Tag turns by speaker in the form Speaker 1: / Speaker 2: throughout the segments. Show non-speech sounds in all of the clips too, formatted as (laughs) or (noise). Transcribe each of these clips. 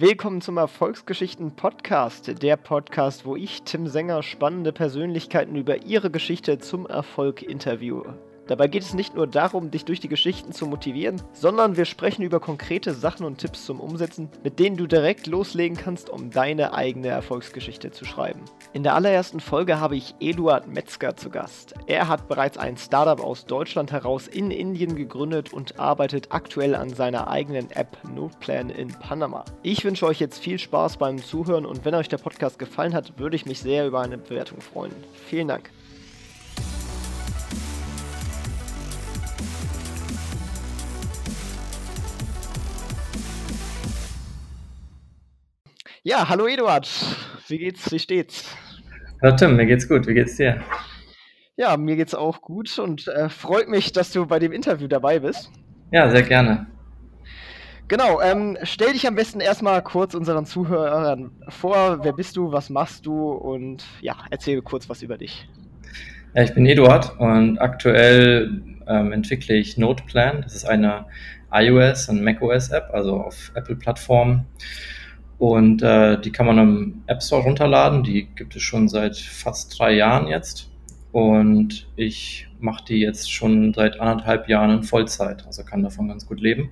Speaker 1: Willkommen zum Erfolgsgeschichten Podcast, der Podcast, wo ich, Tim Sänger, spannende Persönlichkeiten über ihre Geschichte zum Erfolg interviewe. Dabei geht es nicht nur darum, dich durch die Geschichten zu motivieren, sondern wir sprechen über konkrete Sachen und Tipps zum Umsetzen, mit denen du direkt loslegen kannst, um deine eigene Erfolgsgeschichte zu schreiben. In der allerersten Folge habe ich Eduard Metzger zu Gast. Er hat bereits ein Startup aus Deutschland heraus in Indien gegründet und arbeitet aktuell an seiner eigenen App Noteplan in Panama. Ich wünsche euch jetzt viel Spaß beim Zuhören und wenn euch der Podcast gefallen hat, würde ich mich sehr über eine Bewertung freuen. Vielen Dank. Ja, hallo Eduard. Wie geht's? Wie steht's?
Speaker 2: Hallo Tim, mir geht's gut. Wie geht's dir?
Speaker 1: Ja, mir geht's auch gut und äh, freut mich, dass du bei dem Interview dabei bist.
Speaker 2: Ja, sehr gerne.
Speaker 1: Genau, ähm, stell dich am besten erstmal kurz unseren Zuhörern vor. Wer bist du, was machst du und ja, erzähl kurz was über dich.
Speaker 2: Ja, ich bin Eduard und aktuell ähm, entwickle ich Noteplan. Das ist eine iOS- und macOS-App, also auf Apple-Plattformen. Und äh, die kann man im App Store runterladen. Die gibt es schon seit fast drei Jahren jetzt. Und ich mache die jetzt schon seit anderthalb Jahren in Vollzeit, also kann davon ganz gut leben.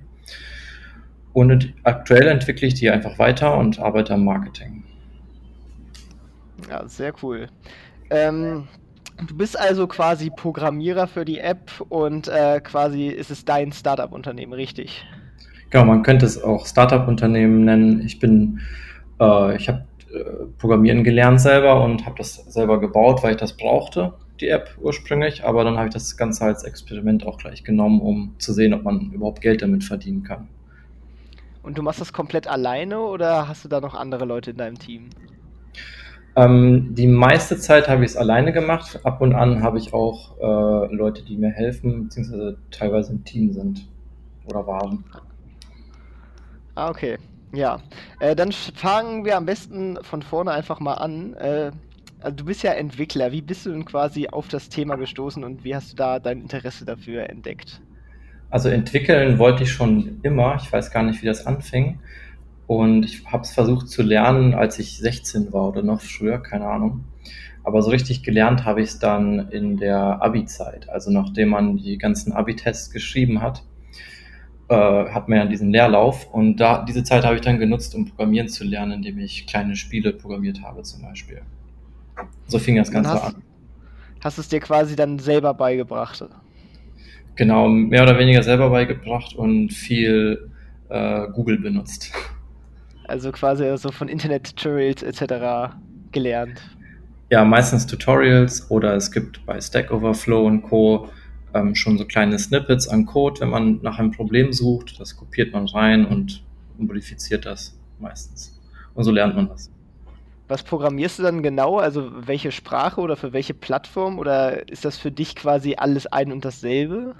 Speaker 2: Und aktuell entwickle ich die einfach weiter und arbeite am Marketing.
Speaker 1: Ja, sehr cool. Ähm, du bist also quasi Programmierer für die App und äh, quasi ist es dein Startup-Unternehmen, richtig?
Speaker 2: Genau, man könnte es auch Startup-Unternehmen nennen. Ich bin, äh, ich habe äh, Programmieren gelernt selber und habe das selber gebaut, weil ich das brauchte, die App ursprünglich. Aber dann habe ich das Ganze als Experiment auch gleich genommen, um zu sehen, ob man überhaupt Geld damit verdienen kann.
Speaker 1: Und du machst das komplett alleine oder hast du da noch andere Leute in deinem Team?
Speaker 2: Ähm, die meiste Zeit habe ich es alleine gemacht. Ab und an habe ich auch äh, Leute, die mir helfen, beziehungsweise teilweise im Team sind oder waren.
Speaker 1: Ah, okay. Ja. Äh, dann fangen wir am besten von vorne einfach mal an. Äh, also du bist ja Entwickler. Wie bist du denn quasi auf das Thema gestoßen und wie hast du da dein Interesse dafür entdeckt?
Speaker 2: Also entwickeln wollte ich schon immer. Ich weiß gar nicht, wie das anfing. Und ich habe es versucht zu lernen, als ich 16 war oder noch früher, keine Ahnung. Aber so richtig gelernt habe ich es dann in der Abi-Zeit. Also nachdem man die ganzen Abi-Tests geschrieben hat, äh, hat man ja diesen Leerlauf und da diese Zeit habe ich dann genutzt, um Programmieren zu lernen, indem ich kleine Spiele programmiert habe zum Beispiel. So fing das Ganze
Speaker 1: hast,
Speaker 2: an.
Speaker 1: Hast du es dir quasi dann selber beigebracht?
Speaker 2: Genau, mehr oder weniger selber beigebracht und viel äh, Google benutzt.
Speaker 1: Also quasi so von Internet-Tutorials etc. gelernt.
Speaker 2: Ja, meistens Tutorials oder es gibt bei Stack Overflow und Co ähm, schon so kleine Snippets an Code, wenn man nach einem Problem sucht. Das kopiert man rein und modifiziert das meistens. Und so lernt man das.
Speaker 1: Was programmierst du dann genau? Also welche Sprache oder für welche Plattform? Oder ist das für dich quasi alles ein und dasselbe?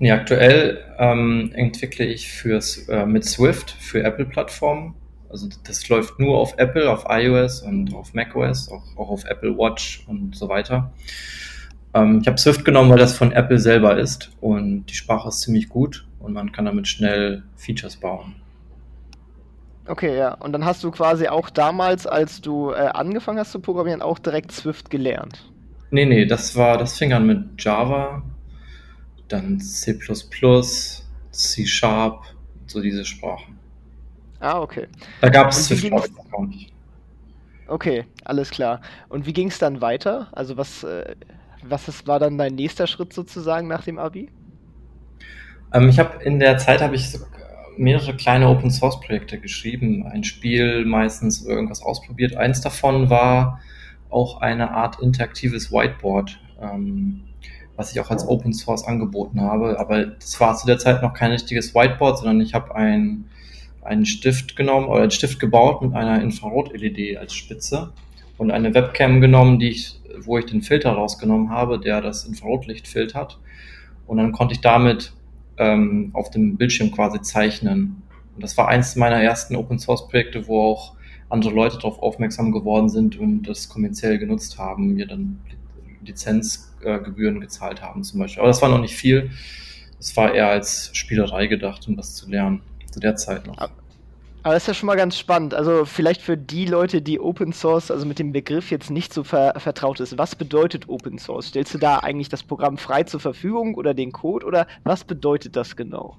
Speaker 2: Nee, aktuell ähm, entwickle ich fürs, äh, mit Swift für Apple-Plattformen. Also das läuft nur auf Apple, auf iOS und auf macOS, auch, auch auf Apple Watch und so weiter. Ähm, ich habe Swift genommen, weil das von Apple selber ist und die Sprache ist ziemlich gut und man kann damit schnell Features bauen.
Speaker 1: Okay, ja. Und dann hast du quasi auch damals, als du äh, angefangen hast zu programmieren, auch direkt Swift gelernt.
Speaker 2: Nee, nee, das war, das fing an mit Java, dann C, C Sharp, so diese Sprachen.
Speaker 1: Ah, okay.
Speaker 2: Da gab es Swift auch
Speaker 1: nicht. Okay, alles klar. Und wie ging es dann weiter? Also was, äh, was ist, war dann dein nächster Schritt sozusagen nach dem Abi?
Speaker 2: Ähm, ich habe in der Zeit habe ich mehrere kleine Open Source Projekte geschrieben, ein Spiel, meistens irgendwas ausprobiert. Eins davon war auch eine Art interaktives Whiteboard, ähm, was ich auch als Open Source angeboten habe. Aber das war zu der Zeit noch kein richtiges Whiteboard, sondern ich habe ein, einen Stift genommen oder einen Stift gebaut mit einer Infrarot-LED als Spitze und eine Webcam genommen, die ich wo ich den Filter rausgenommen habe, der das Infrarotlicht filtert. Und dann konnte ich damit ähm, auf dem Bildschirm quasi zeichnen. Und das war eins meiner ersten Open Source Projekte, wo auch andere Leute darauf aufmerksam geworden sind und das kommerziell genutzt haben, mir dann Lizenzgebühren gezahlt haben zum Beispiel. Aber das war noch nicht viel. Das war eher als Spielerei gedacht, um das zu lernen. Zu der Zeit noch.
Speaker 1: Aber das ist ja schon mal ganz spannend. Also vielleicht für die Leute, die Open Source, also mit dem Begriff jetzt nicht so ver vertraut ist, was bedeutet Open Source? Stellst du da eigentlich das Programm frei zur Verfügung oder den Code oder was bedeutet das genau?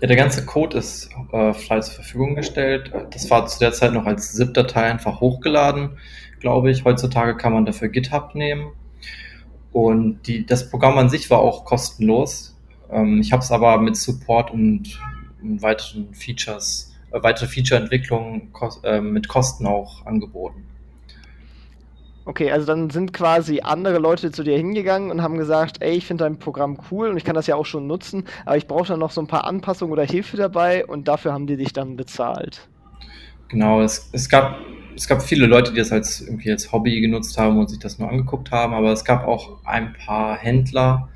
Speaker 2: Ja, der ganze Code ist äh, frei zur Verfügung gestellt. Das war zu der Zeit noch als ZIP-Datei einfach hochgeladen, glaube ich. Heutzutage kann man dafür GitHub nehmen. Und die, das Programm an sich war auch kostenlos. Ähm, ich habe es aber mit Support und, und weiteren Features weitere Feature-Entwicklungen äh, mit Kosten auch angeboten.
Speaker 1: Okay, also dann sind quasi andere Leute zu dir hingegangen und haben gesagt, ey, ich finde dein Programm cool und ich kann das ja auch schon nutzen, aber ich brauche dann noch so ein paar Anpassungen oder Hilfe dabei und dafür haben die dich dann bezahlt.
Speaker 2: Genau, es, es, gab, es gab viele Leute, die das als, irgendwie als Hobby genutzt haben und sich das nur angeguckt haben, aber es gab auch ein paar Händler,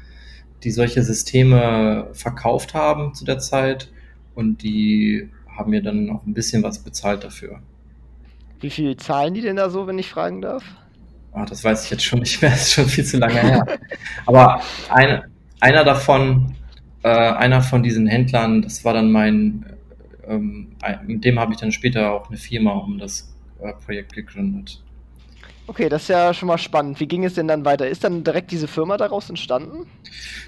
Speaker 2: die solche Systeme verkauft haben zu der Zeit und die haben mir dann noch ein bisschen was bezahlt dafür.
Speaker 1: Wie viel zahlen die denn da so, wenn ich fragen darf?
Speaker 2: Oh, das weiß ich jetzt schon nicht mehr, (laughs) das ist schon viel zu lange her. Aber ein, einer davon, äh, einer von diesen Händlern, das war dann mein, ähm, mit dem habe ich dann später auch eine Firma um das äh, Projekt gegründet.
Speaker 1: Okay, das ist ja schon mal spannend. Wie ging es denn dann weiter? Ist dann direkt diese Firma daraus entstanden?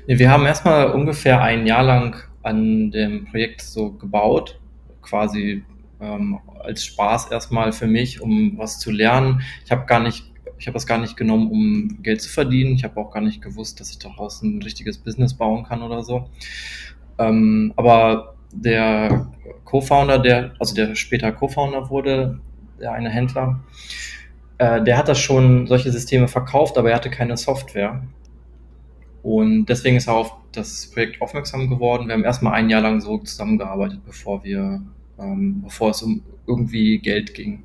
Speaker 2: Nee, wir haben erstmal ungefähr ein Jahr lang an dem Projekt so gebaut quasi ähm, als Spaß erstmal für mich, um was zu lernen. Ich habe gar nicht, ich habe das gar nicht genommen, um Geld zu verdienen. Ich habe auch gar nicht gewusst, dass ich daraus ein richtiges Business bauen kann oder so. Ähm, aber der Co-Founder, der, also der später Co-Founder wurde, der eine Händler, äh, der hat das schon solche Systeme verkauft, aber er hatte keine Software. Und deswegen ist er auf das Projekt aufmerksam geworden. Wir haben erstmal ein Jahr lang so zusammengearbeitet, bevor wir, ähm, bevor es um irgendwie Geld ging.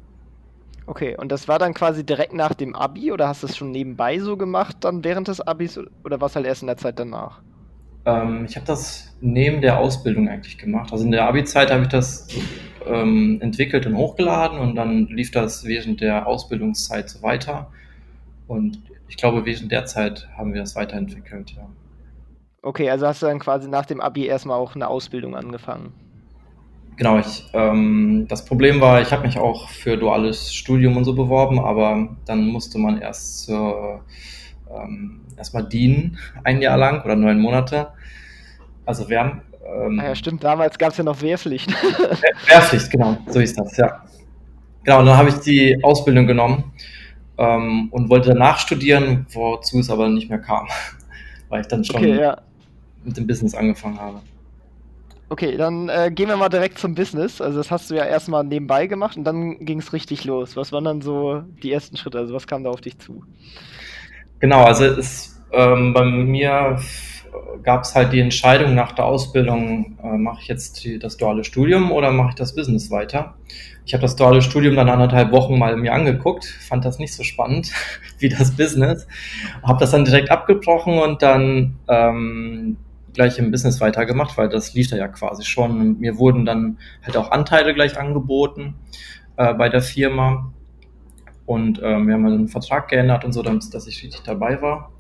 Speaker 1: Okay, und das war dann quasi direkt nach dem Abi oder hast du es schon nebenbei so gemacht, dann während des Abis oder was halt erst in der Zeit danach?
Speaker 2: Ähm, ich habe das neben der Ausbildung eigentlich gemacht. Also in der Abi-Zeit habe ich das ähm, entwickelt und hochgeladen und dann lief das während der Ausbildungszeit so weiter. Und ich glaube, während der Zeit haben wir das weiterentwickelt, ja.
Speaker 1: Okay, also hast du dann quasi nach dem Abi erstmal auch eine Ausbildung angefangen.
Speaker 2: Genau, ich, ähm, das Problem war, ich habe mich auch für duales Studium und so beworben, aber dann musste man erst zur, ähm, erstmal dienen, ein Jahr lang oder neun Monate. Also wir haben.
Speaker 1: Ähm, ah ja, stimmt, damals gab es ja noch Wehrpflicht. (laughs)
Speaker 2: Wehrpflicht, genau, so ist das, ja. Genau, und dann habe ich die Ausbildung genommen ähm, und wollte danach studieren, wozu es aber nicht mehr kam, (laughs) weil ich dann schon okay, ja. mit dem Business angefangen habe.
Speaker 1: Okay, dann äh, gehen wir mal direkt zum Business. Also das hast du ja erstmal nebenbei gemacht und dann ging es richtig los. Was waren dann so die ersten Schritte? Also was kam da auf dich zu?
Speaker 2: Genau, also es, ähm, bei mir gab es halt die Entscheidung nach der Ausbildung, äh, mache ich jetzt die, das duale Studium oder mache ich das Business weiter? Ich habe das duale Studium dann anderthalb Wochen mal mir angeguckt, fand das nicht so spannend (laughs) wie das Business, habe das dann direkt abgebrochen und dann ähm, gleich im Business weitergemacht, weil das lief da ja quasi schon. Mir wurden dann halt auch Anteile gleich angeboten äh, bei der Firma und ähm, wir haben einen Vertrag geändert und so, dass ich richtig dabei war.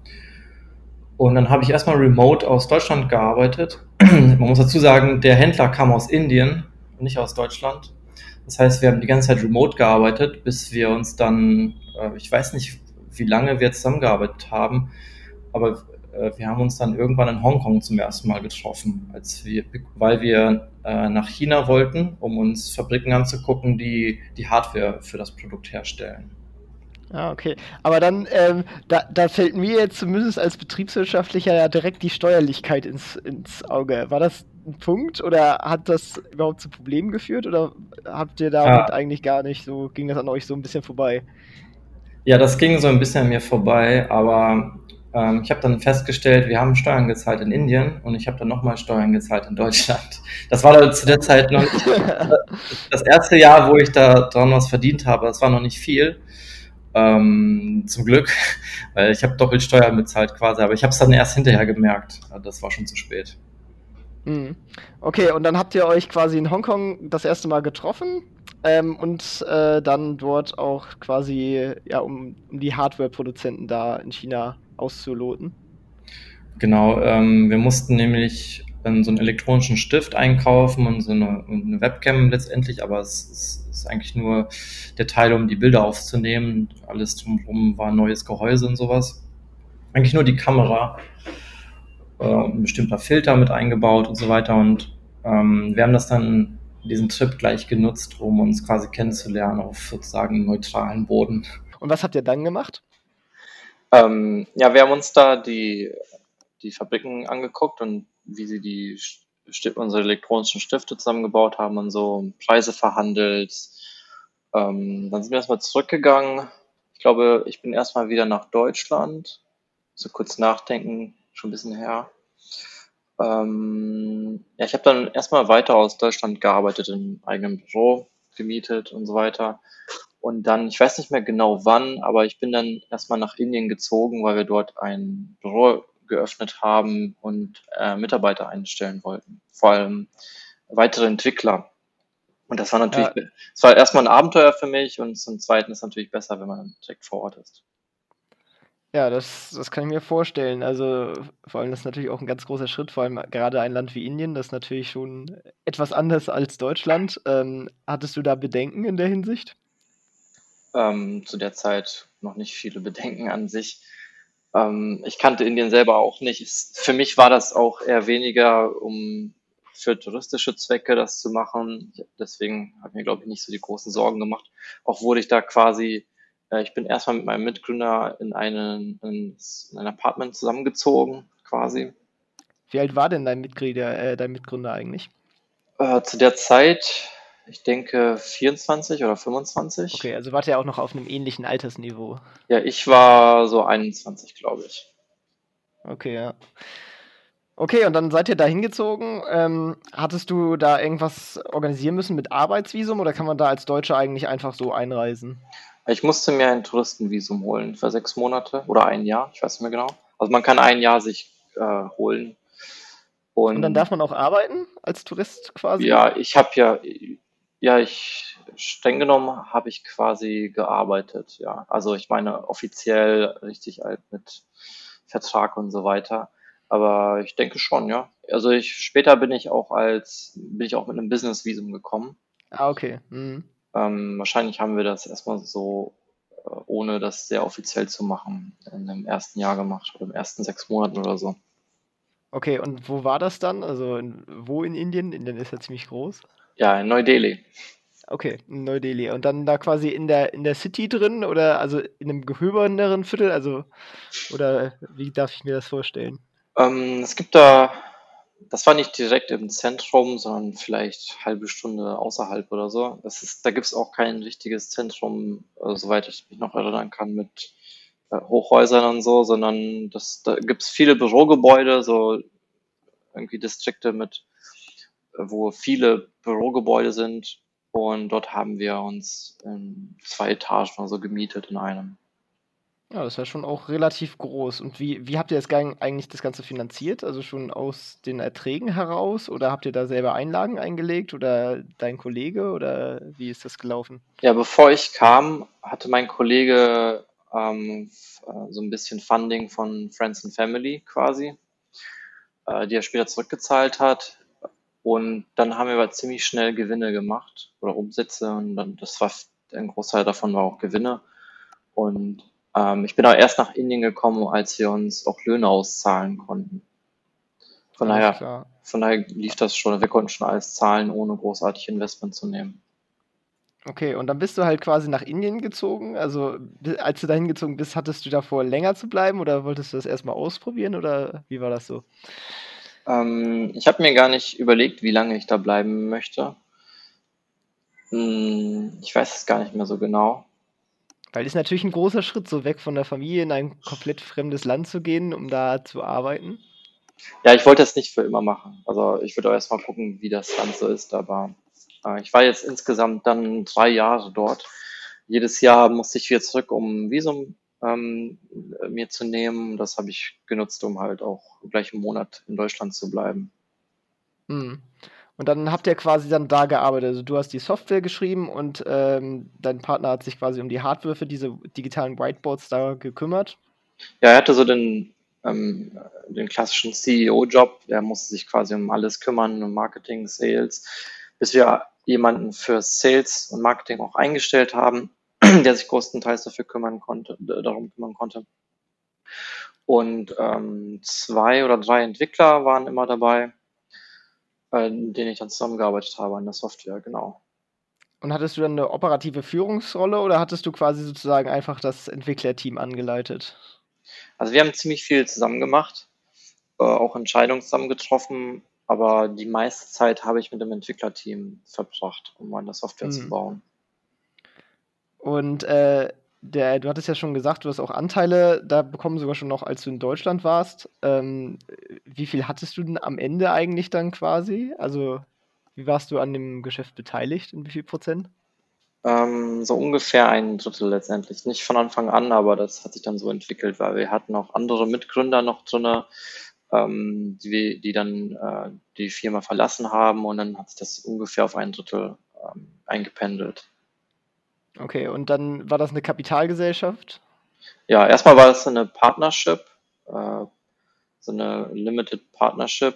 Speaker 2: Und dann habe ich erstmal remote aus Deutschland gearbeitet. (clears throat) Man muss dazu sagen, der Händler kam aus Indien, nicht aus Deutschland. Das heißt, wir haben die ganze Zeit remote gearbeitet, bis wir uns dann, äh, ich weiß nicht, wie lange wir zusammengearbeitet haben, aber äh, wir haben uns dann irgendwann in Hongkong zum ersten Mal getroffen, als wir, weil wir äh, nach China wollten, um uns Fabriken anzugucken, die die Hardware für das Produkt herstellen.
Speaker 1: Ah, okay. Aber dann, ähm, da, da fällt mir jetzt zumindest als Betriebswirtschaftlicher ja direkt die Steuerlichkeit ins, ins Auge. War das ein Punkt oder hat das überhaupt zu Problemen geführt oder habt ihr damit ja. eigentlich gar nicht so, ging das an euch so ein bisschen vorbei?
Speaker 2: Ja, das ging so ein bisschen an mir vorbei, aber ähm, ich habe dann festgestellt, wir haben Steuern gezahlt in Indien und ich habe dann nochmal Steuern gezahlt in Deutschland. Das war dann zu der Zeit noch (laughs) das erste Jahr, wo ich da dran was verdient habe. Das war noch nicht viel. Ähm, zum Glück, (laughs) weil ich habe doppelt Steuern bezahlt quasi, aber ich habe es dann erst hinterher gemerkt. Das war schon zu spät.
Speaker 1: Mhm. Okay, und dann habt ihr euch quasi in Hongkong das erste Mal getroffen ähm, und äh, dann dort auch quasi, ja, um, um die Hardware-Produzenten da in China auszuloten.
Speaker 2: Genau, ähm, wir mussten nämlich ähm, so einen elektronischen Stift einkaufen und so eine, eine Webcam letztendlich, aber es, es, ist eigentlich nur der Teil, um die Bilder aufzunehmen. Alles drumherum war ein neues Gehäuse und sowas. Eigentlich nur die Kamera äh, ein bestimmter Filter mit eingebaut und so weiter. Und ähm, wir haben das dann diesen Trip gleich genutzt, um uns quasi kennenzulernen auf sozusagen neutralen Boden.
Speaker 1: Und was habt ihr dann gemacht?
Speaker 2: Ähm, ja, wir haben uns da die, die Fabriken angeguckt und wie sie die unsere elektronischen Stifte zusammengebaut haben und so Preise verhandelt. Ähm, dann sind wir erstmal zurückgegangen. Ich glaube, ich bin erstmal wieder nach Deutschland. So kurz nachdenken, schon ein bisschen her. Ähm, ja, ich habe dann erstmal weiter aus Deutschland gearbeitet, im eigenen Büro gemietet und so weiter. Und dann, ich weiß nicht mehr genau wann, aber ich bin dann erstmal nach Indien gezogen, weil wir dort ein Büro geöffnet haben und äh, Mitarbeiter einstellen wollten. Vor allem weitere Entwickler. Und das war natürlich, ja. es war erstmal ein Abenteuer für mich und zum Zweiten ist es natürlich besser, wenn man direkt vor Ort ist.
Speaker 1: Ja, das, das kann ich mir vorstellen. Also vor allem das ist natürlich auch ein ganz großer Schritt, vor allem gerade ein Land wie Indien, das ist natürlich schon etwas anders als Deutschland. Ähm, hattest du da Bedenken in der Hinsicht?
Speaker 2: Ähm, zu der Zeit noch nicht viele Bedenken an sich. Ähm, ich kannte Indien selber auch nicht. Es, für mich war das auch eher weniger, um für touristische Zwecke das zu machen. Deswegen habe ich mir, glaube ich, nicht so die großen Sorgen gemacht. Auch wurde ich da quasi äh, ich bin erstmal mit meinem Mitgründer in, einen, in ein Apartment zusammengezogen, quasi.
Speaker 1: Wie alt war denn dein Mitgründer, äh, dein Mitgründer eigentlich?
Speaker 2: Äh, zu der Zeit, ich denke 24 oder 25.
Speaker 1: Okay, also wart ihr auch noch auf einem ähnlichen Altersniveau?
Speaker 2: Ja, ich war so 21, glaube ich.
Speaker 1: Okay, ja. Okay, und dann seid ihr da hingezogen. Ähm, hattest du da irgendwas organisieren müssen mit Arbeitsvisum oder kann man da als Deutscher eigentlich einfach so einreisen?
Speaker 2: Ich musste mir ein Touristenvisum holen für sechs Monate oder ein Jahr, ich weiß nicht mehr genau. Also man kann ein Jahr sich äh, holen.
Speaker 1: Und, und, dann darf man auch arbeiten als Tourist quasi?
Speaker 2: Ja, ich habe ja, ja, ich streng genommen habe ich quasi gearbeitet, ja. Also ich meine offiziell richtig alt mit Vertrag und so weiter. Aber ich denke schon, ja. Also ich später bin ich auch als bin ich auch mit einem Business-Visum gekommen.
Speaker 1: Ah, okay. Mhm.
Speaker 2: Ähm, wahrscheinlich haben wir das erstmal so, äh, ohne das sehr offiziell zu machen, in dem ersten Jahr gemacht oder im ersten sechs Monaten oder so.
Speaker 1: Okay, und wo war das dann? Also in, wo in Indien? Indien ist ja ziemlich groß.
Speaker 2: Ja, in Neu-Delhi.
Speaker 1: Okay, in Neu-Delhi. Und dann da quasi in der, in der City drin oder also in einem gehöberneren Viertel? Also, oder wie darf ich mir das vorstellen?
Speaker 2: Ähm, es gibt da das war nicht direkt im Zentrum, sondern vielleicht halbe Stunde außerhalb oder so. Das ist, da gibt es auch kein richtiges Zentrum, äh, soweit ich mich noch erinnern kann, mit äh, Hochhäusern und so, sondern das, da gibt es viele Bürogebäude, so irgendwie Distrikte mit, wo viele Bürogebäude sind. Und dort haben wir uns in zwei Etagen oder so gemietet in einem.
Speaker 1: Ja, das ja schon auch relativ groß. Und wie, wie habt ihr das eigentlich das Ganze finanziert? Also schon aus den Erträgen heraus oder habt ihr da selber Einlagen eingelegt oder dein Kollege oder wie ist das gelaufen?
Speaker 2: Ja, bevor ich kam, hatte mein Kollege ähm, äh, so ein bisschen Funding von Friends and Family quasi, äh, die er später zurückgezahlt hat. Und dann haben wir aber ziemlich schnell Gewinne gemacht oder Umsätze und dann, das war ein Großteil davon war auch Gewinne. Und ähm, ich bin aber erst nach Indien gekommen, als wir uns auch Löhne auszahlen konnten. Von daher, von daher lief das schon. Wir konnten schon alles zahlen, ohne großartig Investment zu nehmen.
Speaker 1: Okay, und dann bist du halt quasi nach Indien gezogen. Also, als du dahin gezogen bist, hattest du davor länger zu bleiben oder wolltest du das erstmal ausprobieren oder wie war das so?
Speaker 2: Ähm, ich habe mir gar nicht überlegt, wie lange ich da bleiben möchte. Hm, ich weiß es gar nicht mehr so genau.
Speaker 1: Weil es natürlich ein großer Schritt, so weg von der Familie in ein komplett fremdes Land zu gehen, um da zu arbeiten.
Speaker 2: Ja, ich wollte das nicht für immer machen. Also ich würde auch erstmal gucken, wie das so ist. Aber äh, ich war jetzt insgesamt dann drei Jahre dort. Jedes Jahr musste ich wieder zurück, um ein Visum ähm, mir zu nehmen. Das habe ich genutzt, um halt auch gleich einen Monat in Deutschland zu bleiben.
Speaker 1: Hm. Und dann habt ihr quasi dann da gearbeitet. Also du hast die Software geschrieben und ähm, dein Partner hat sich quasi um die Hardware für diese digitalen Whiteboards da gekümmert.
Speaker 2: Ja, er hatte so den, ähm, den klassischen CEO-Job, der musste sich quasi um alles kümmern, um Marketing, Sales, bis wir jemanden für Sales und Marketing auch eingestellt haben, (clears throat) der sich größtenteils dafür kümmern konnte, darum kümmern konnte. Und ähm, zwei oder drei Entwickler waren immer dabei, äh, denen ich dann zusammengearbeitet habe an der Software, genau.
Speaker 1: Und hattest du dann eine operative Führungsrolle oder hattest du quasi sozusagen einfach das Entwicklerteam angeleitet?
Speaker 2: Also wir haben ziemlich viel zusammen gemacht, äh, auch Entscheidungen zusammen getroffen, aber die meiste Zeit habe ich mit dem Entwicklerteam verbracht, um an der Software mhm. zu bauen.
Speaker 1: Und äh, der, du hattest ja schon gesagt, du hast auch Anteile da bekommen, sogar schon noch, als du in Deutschland warst. Ähm, wie viel hattest du denn am Ende eigentlich dann quasi? Also, wie warst du an dem Geschäft beteiligt? In wie viel Prozent?
Speaker 2: Ähm, so ungefähr ein Drittel letztendlich. Nicht von Anfang an, aber das hat sich dann so entwickelt, weil wir hatten auch andere Mitgründer noch drin, ähm, die, die dann äh, die Firma verlassen haben und dann hat sich das ungefähr auf ein Drittel ähm, eingependelt.
Speaker 1: Okay, und dann war das eine Kapitalgesellschaft?
Speaker 2: Ja, erstmal war das eine Partnership, äh, so eine Limited Partnership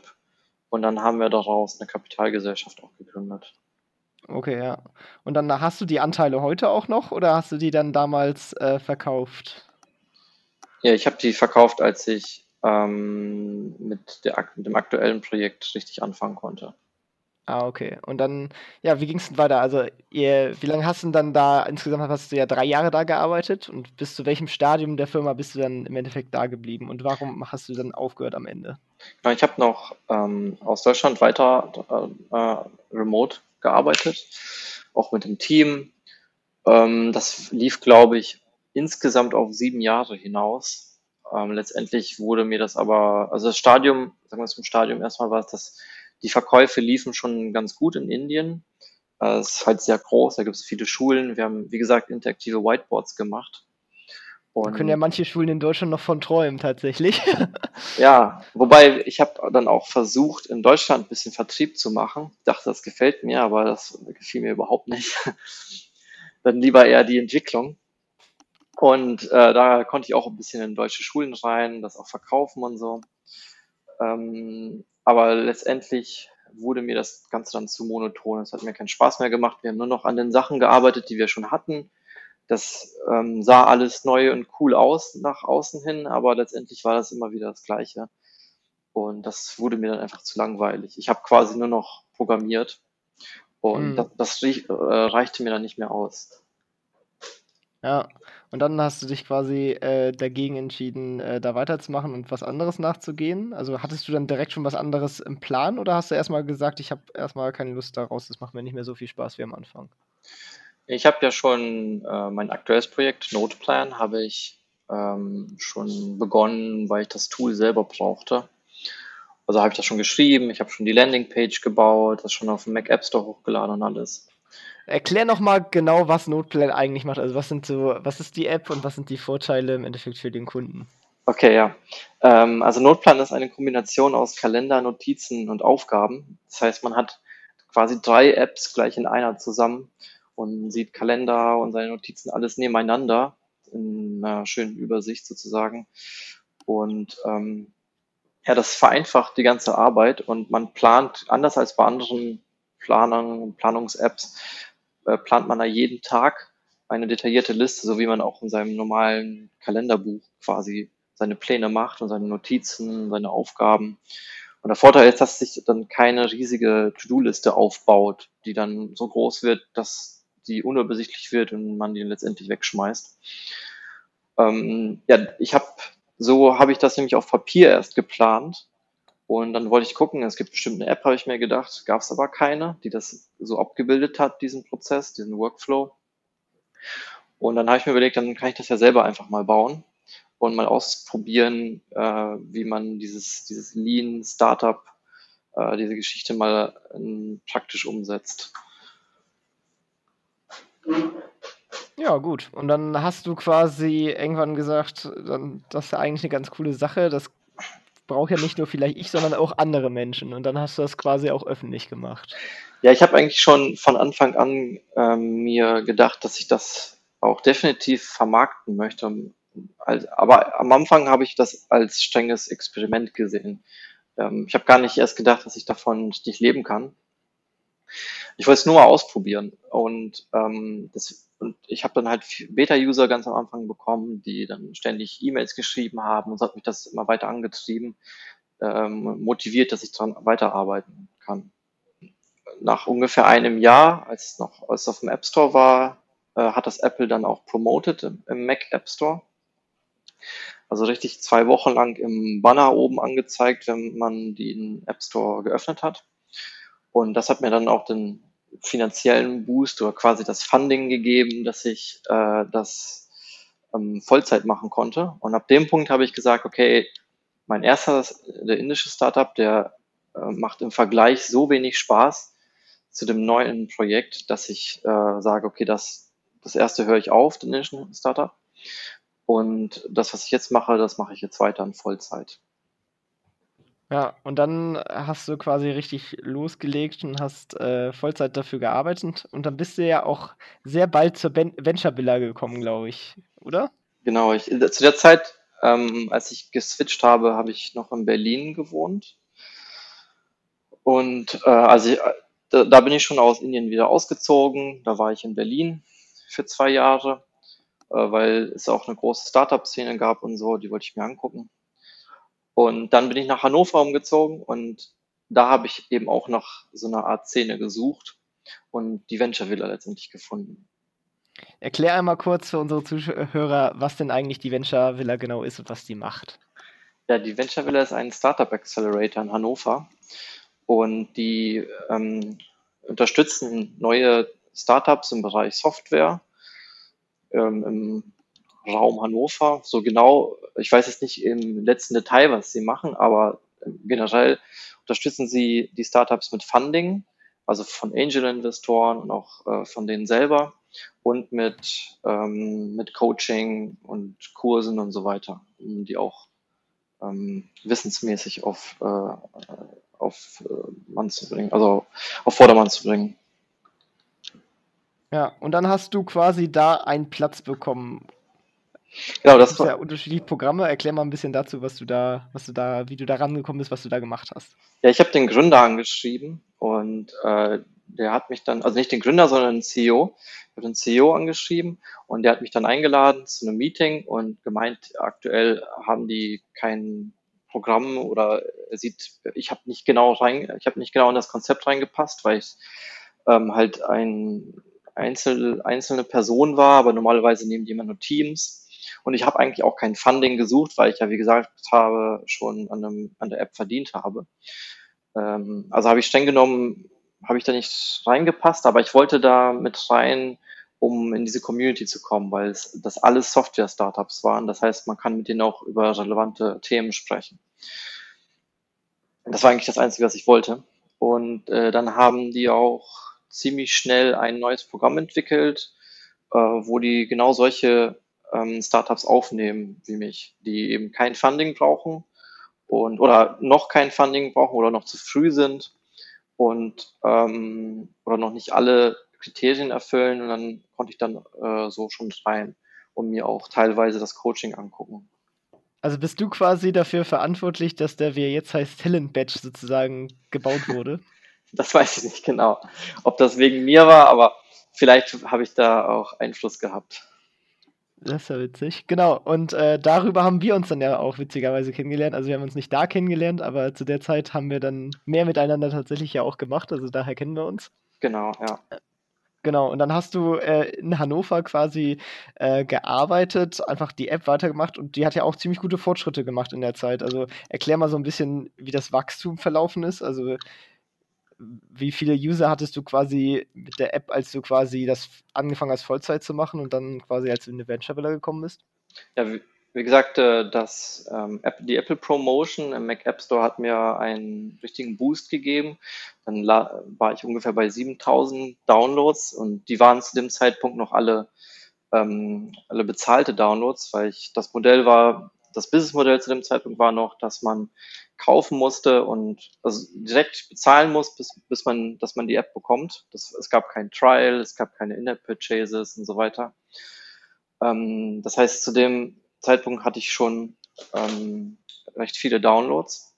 Speaker 2: und dann haben wir daraus eine Kapitalgesellschaft auch gegründet.
Speaker 1: Okay, ja. Und dann hast du die Anteile heute auch noch oder hast du die dann damals äh, verkauft?
Speaker 2: Ja, ich habe die verkauft, als ich ähm, mit, der, mit dem aktuellen Projekt richtig anfangen konnte.
Speaker 1: Ah, okay. Und dann, ja, wie ging es denn weiter? Also, ihr, wie lange hast du denn dann da, insgesamt hast du ja drei Jahre da gearbeitet und bis zu welchem Stadium der Firma bist du dann im Endeffekt da geblieben und warum hast du dann aufgehört am Ende?
Speaker 2: Ich habe noch ähm, aus Deutschland weiter äh, äh, remote gearbeitet, auch mit dem Team. Ähm, das lief, glaube ich, insgesamt auf sieben Jahre hinaus. Ähm, letztendlich wurde mir das aber, also das Stadium, sagen wir zum Stadium erstmal war es das die Verkäufe liefen schon ganz gut in Indien. Äh, es ist halt sehr groß, da gibt es viele Schulen. Wir haben, wie gesagt, interaktive Whiteboards gemacht.
Speaker 1: Und da können ja manche Schulen in Deutschland noch von träumen, tatsächlich. (laughs)
Speaker 2: ja, wobei ich habe dann auch versucht, in Deutschland ein bisschen Vertrieb zu machen. Ich dachte, das gefällt mir, aber das gefiel mir überhaupt nicht. (laughs) dann lieber eher die Entwicklung. Und äh, da konnte ich auch ein bisschen in deutsche Schulen rein, das auch verkaufen und so. Ähm, aber letztendlich wurde mir das Ganze dann zu monoton. Es hat mir keinen Spaß mehr gemacht. Wir haben nur noch an den Sachen gearbeitet, die wir schon hatten. Das ähm, sah alles neu und cool aus nach außen hin, aber letztendlich war das immer wieder das Gleiche. Und das wurde mir dann einfach zu langweilig. Ich habe quasi nur noch programmiert und hm. das, das äh, reichte mir dann nicht mehr aus.
Speaker 1: Ja, und dann hast du dich quasi äh, dagegen entschieden, äh, da weiterzumachen und was anderes nachzugehen. Also hattest du dann direkt schon was anderes im Plan oder hast du erstmal gesagt, ich habe erstmal keine Lust daraus, das macht mir nicht mehr so viel Spaß wie am Anfang?
Speaker 2: Ich habe ja schon äh, mein aktuelles Projekt Noteplan habe ich ähm, schon begonnen, weil ich das Tool selber brauchte. Also habe ich das schon geschrieben, ich habe schon die Landingpage gebaut, das schon auf dem Mac App Store hochgeladen und alles.
Speaker 1: Erklär nochmal genau, was Noteplan eigentlich macht. Also was sind so, was ist die App und was sind die Vorteile im Endeffekt für den Kunden?
Speaker 2: Okay, ja. Ähm, also Noteplan ist eine Kombination aus Kalender, Notizen und Aufgaben. Das heißt, man hat quasi drei Apps gleich in einer zusammen und sieht Kalender und seine Notizen alles nebeneinander in einer schönen Übersicht sozusagen. Und ähm, ja, das vereinfacht die ganze Arbeit und man plant anders als bei anderen Planern und Planungs-Apps äh, plant man da jeden Tag eine detaillierte Liste, so wie man auch in seinem normalen Kalenderbuch quasi seine Pläne macht und seine Notizen, seine Aufgaben. Und der Vorteil ist, dass sich dann keine riesige To-Do-Liste aufbaut, die dann so groß wird, dass die unübersichtlich wird und man die letztendlich wegschmeißt. Ähm, ja, ich habe so habe ich das nämlich auf Papier erst geplant und dann wollte ich gucken, es gibt bestimmt eine App, habe ich mir gedacht, gab es aber keine, die das so abgebildet hat, diesen Prozess, diesen Workflow. Und dann habe ich mir überlegt, dann kann ich das ja selber einfach mal bauen und mal ausprobieren, äh, wie man dieses, dieses Lean Startup, äh, diese Geschichte mal in, praktisch umsetzt.
Speaker 1: Ja, gut. Und dann hast du quasi irgendwann gesagt, dann, das ist ja eigentlich eine ganz coole Sache, das brauche ja nicht nur vielleicht ich, sondern auch andere Menschen. Und dann hast du das quasi auch öffentlich gemacht.
Speaker 2: Ja, ich habe eigentlich schon von Anfang an ähm, mir gedacht, dass ich das auch definitiv vermarkten möchte aber am Anfang habe ich das als strenges Experiment gesehen. Ähm, ich habe gar nicht erst gedacht, dass ich davon nicht leben kann. Ich wollte es nur mal ausprobieren und, ähm, das, und ich habe dann halt Beta-User ganz am Anfang bekommen, die dann ständig E-Mails geschrieben haben und so hat mich das immer weiter angetrieben, ähm, motiviert, dass ich daran weiterarbeiten kann. Nach ungefähr einem Jahr, als es noch als es auf dem App Store war, äh, hat das Apple dann auch promoted im, im Mac App Store. Also richtig zwei Wochen lang im Banner oben angezeigt, wenn man den App Store geöffnet hat. Und das hat mir dann auch den finanziellen Boost oder quasi das Funding gegeben, dass ich äh, das ähm, Vollzeit machen konnte. Und ab dem Punkt habe ich gesagt, okay, mein erster, der indische Startup, der äh, macht im Vergleich so wenig Spaß zu dem neuen Projekt, dass ich äh, sage, okay, das, das erste höre ich auf, den indischen Startup. Und das, was ich jetzt mache, das mache ich jetzt weiter in Vollzeit.
Speaker 1: Ja, und dann hast du quasi richtig losgelegt und hast äh, Vollzeit dafür gearbeitet. Und dann bist du ja auch sehr bald zur ben Venture Villa gekommen, glaube ich, oder?
Speaker 2: Genau, ich, zu der Zeit, ähm, als ich geswitcht habe, habe ich noch in Berlin gewohnt. Und äh, also ich, da, da bin ich schon aus Indien wieder ausgezogen. Da war ich in Berlin für zwei Jahre, äh, weil es auch eine große Startup-Szene gab und so, die wollte ich mir angucken. Und dann bin ich nach Hannover umgezogen und da habe ich eben auch noch so eine Art Szene gesucht und die Venture Villa letztendlich gefunden.
Speaker 1: Erklär einmal kurz für unsere Zuhörer, was denn eigentlich die Venture Villa genau ist und was die macht.
Speaker 2: Ja, die Venture Villa ist ein Startup Accelerator in Hannover und die ähm, unterstützen neue Startups im Bereich Software ähm, im Raum Hannover. So genau, ich weiß jetzt nicht im letzten Detail, was sie machen, aber generell unterstützen sie die Startups mit Funding, also von Angel-Investoren und auch äh, von denen selber und mit, ähm, mit Coaching und Kursen und so weiter, um die auch ähm, wissensmäßig auf, äh, auf äh, Mann zu bringen, also auf Vordermann zu bringen.
Speaker 1: Ja, und dann hast du quasi da einen Platz bekommen.
Speaker 2: Genau, das
Speaker 1: war ja unterschiedliche Programme. Erklär mal ein bisschen dazu, was du da, was du da, wie du da rangekommen bist, was du da gemacht hast.
Speaker 2: Ja, ich habe den Gründer angeschrieben und äh, der hat mich dann, also nicht den Gründer, sondern den CEO. Ich habe den CEO angeschrieben und der hat mich dann eingeladen zu einem Meeting und gemeint, aktuell haben die kein Programm oder er sieht, ich habe nicht genau rein, ich habe nicht genau in das Konzept reingepasst, weil ich ähm, halt ein Einzel, einzelne Person war, aber normalerweise nehmen die immer nur Teams. Und ich habe eigentlich auch kein Funding gesucht, weil ich ja, wie gesagt habe, schon an, einem, an der App verdient habe. Ähm, also habe ich streng genommen, habe ich da nicht reingepasst, aber ich wollte da mit rein, um in diese Community zu kommen, weil es, das alles Software-Startups waren. Das heißt, man kann mit denen auch über relevante Themen sprechen. Das war eigentlich das Einzige, was ich wollte. Und äh, dann haben die auch ziemlich schnell ein neues Programm entwickelt, äh, wo die genau solche ähm, Startups aufnehmen wie mich, die eben kein Funding brauchen und oder noch kein Funding brauchen oder noch zu früh sind und ähm, oder noch nicht alle Kriterien erfüllen und dann konnte ich dann äh, so schon rein und mir auch teilweise das Coaching angucken.
Speaker 1: Also bist du quasi dafür verantwortlich, dass der, wie er jetzt heißt, Talent Badge sozusagen gebaut wurde? (laughs)
Speaker 2: das weiß ich nicht genau, ob das wegen mir war, aber vielleicht habe ich da auch Einfluss gehabt.
Speaker 1: Das ist ja witzig. Genau. Und äh, darüber haben wir uns dann ja auch witzigerweise kennengelernt. Also wir haben uns nicht da kennengelernt, aber zu der Zeit haben wir dann mehr miteinander tatsächlich ja auch gemacht. Also daher kennen wir uns.
Speaker 2: Genau, ja.
Speaker 1: Genau, und dann hast du äh, in Hannover quasi äh, gearbeitet, einfach die App weitergemacht und die hat ja auch ziemlich gute Fortschritte gemacht in der Zeit. Also erklär mal so ein bisschen, wie das Wachstum verlaufen ist. Also wie viele User hattest du quasi mit der App, als du quasi das angefangen hast, Vollzeit zu machen und dann quasi als in Venture Villa gekommen bist?
Speaker 2: Ja, wie, wie gesagt, äh, das, ähm, die Apple Promotion im Mac App Store hat mir einen richtigen Boost gegeben. Dann war ich ungefähr bei 7000 Downloads und die waren zu dem Zeitpunkt noch alle, ähm, alle bezahlte Downloads, weil ich das Modell war, das Businessmodell zu dem Zeitpunkt war noch, dass man kaufen musste und also direkt bezahlen muss, bis, bis man, dass man die App bekommt. Das, es gab kein Trial, es gab keine In-App-Purchases und so weiter. Ähm, das heißt, zu dem Zeitpunkt hatte ich schon ähm, recht viele Downloads.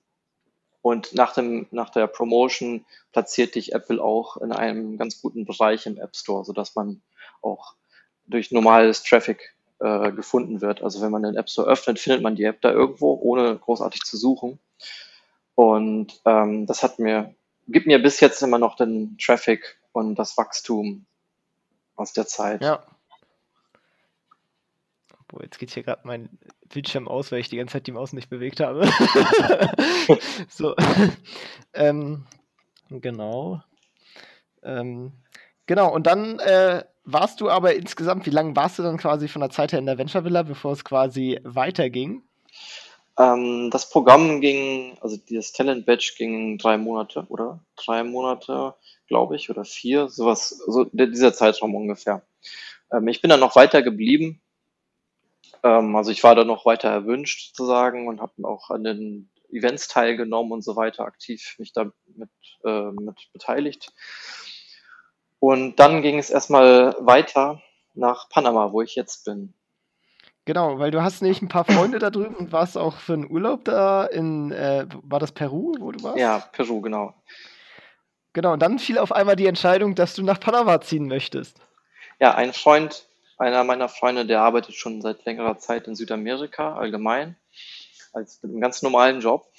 Speaker 2: Und nach, dem, nach der Promotion platziert dich Apple auch in einem ganz guten Bereich im App Store, sodass man auch durch normales Traffic äh, gefunden wird. Also wenn man den App Store öffnet, findet man die App da irgendwo, ohne großartig zu suchen. Und ähm, das hat mir, gibt mir bis jetzt immer noch den Traffic und das Wachstum aus der Zeit.
Speaker 1: Ja. Boah, jetzt geht hier gerade mein Bildschirm aus, weil ich die ganze Zeit die Maus nicht bewegt habe. (laughs) (laughs) so. (laughs) ähm, genau. Ähm, genau, und dann äh, warst du aber insgesamt, wie lange warst du dann quasi von der Zeit her in der Venture Villa, bevor es quasi weiterging?
Speaker 2: Ähm, das Programm ging, also das Talent Badge ging drei Monate, oder? Drei Monate, glaube ich, oder vier, sowas, so dieser Zeitraum ungefähr. Ähm, ich bin dann noch weiter geblieben. Ähm, also ich war da noch weiter erwünscht sozusagen und habe auch an den Events teilgenommen und so weiter, aktiv mich da mit, äh, mit beteiligt. Und dann ging es erstmal weiter nach Panama, wo ich jetzt bin.
Speaker 1: Genau, weil du hast nämlich ein paar Freunde da drüben und warst auch für einen Urlaub da in, äh, war das Peru, wo du warst?
Speaker 2: Ja, Peru, genau.
Speaker 1: Genau, und dann fiel auf einmal die Entscheidung, dass du nach Panama ziehen möchtest.
Speaker 2: Ja, ein Freund, einer meiner Freunde, der arbeitet schon seit längerer Zeit in Südamerika allgemein, als mit einem ganz normalen Job.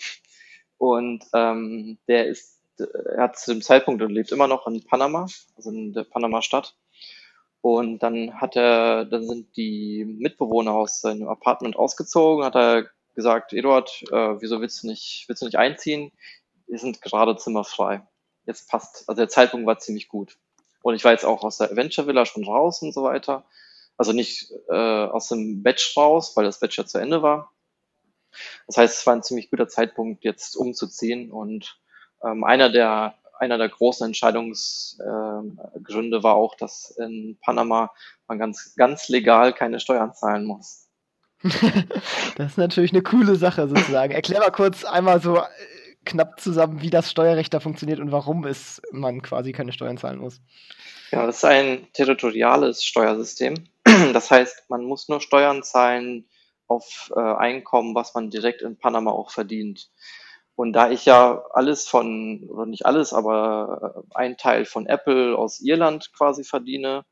Speaker 2: Und ähm, der ist, er hat zu dem Zeitpunkt und lebt immer noch in Panama, also in der Panama-Stadt. Und dann hat er, dann sind die Mitbewohner aus seinem Apartment ausgezogen, hat er gesagt, Eduard, äh, wieso willst du nicht, willst du nicht einziehen? Wir sind gerade zimmerfrei. Jetzt passt, also der Zeitpunkt war ziemlich gut. Und ich war jetzt auch aus der Adventure Villa schon raus und so weiter. Also nicht äh, aus dem Batch raus, weil das Batch ja zu Ende war. Das heißt, es war ein ziemlich guter Zeitpunkt, jetzt umzuziehen. Und ähm, einer der einer der großen Entscheidungsgründe äh, war auch, dass in Panama man ganz, ganz legal keine Steuern zahlen muss. (laughs)
Speaker 1: das ist natürlich eine coole Sache sozusagen. Erklär mal kurz einmal so äh, knapp zusammen, wie das Steuerrecht da funktioniert und warum es man quasi keine Steuern zahlen muss.
Speaker 2: Ja, das ist ein territoriales Steuersystem. (clears throat) Das heißt, man muss nur Steuern zahlen auf äh, Einkommen, was man direkt in Panama auch verdient. Und da ich ja alles von, oder nicht alles, aber äh, ein Teil von Apple aus Irland quasi verdiene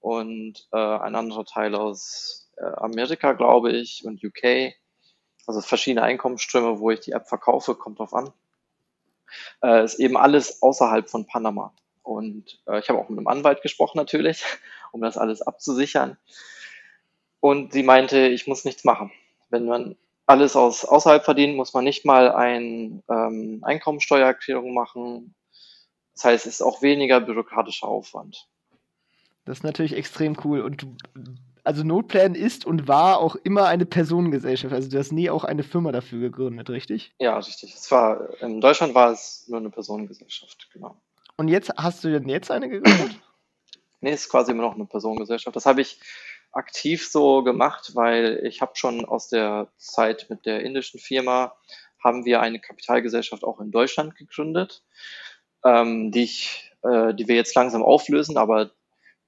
Speaker 2: und äh, ein anderer Teil aus äh, Amerika, glaube ich, und UK, also verschiedene Einkommensströme, wo ich die App verkaufe, kommt drauf an, äh, ist eben alles außerhalb von Panama. Und äh, ich habe auch mit einem Anwalt gesprochen natürlich, (laughs) um das alles abzusichern. Und sie meinte, ich muss nichts machen. Wenn man alles aus außerhalb verdienen, muss man nicht mal ein ähm, Einkommensteuererklärung machen. Das heißt, es ist auch weniger bürokratischer Aufwand.
Speaker 1: Das ist natürlich extrem cool. Und also Notplan ist und war auch immer eine Personengesellschaft. Also du hast nie auch eine Firma dafür gegründet, richtig?
Speaker 2: Ja, richtig. Es war, in Deutschland war es nur eine Personengesellschaft, genau.
Speaker 1: Und jetzt hast du denn jetzt eine gegründet?
Speaker 2: nee, es ist quasi immer noch eine Personengesellschaft. Das habe ich aktiv so gemacht, weil ich habe schon aus der Zeit mit der indischen Firma haben wir eine Kapitalgesellschaft auch in Deutschland gegründet, ähm, die, ich, äh, die wir jetzt langsam auflösen, aber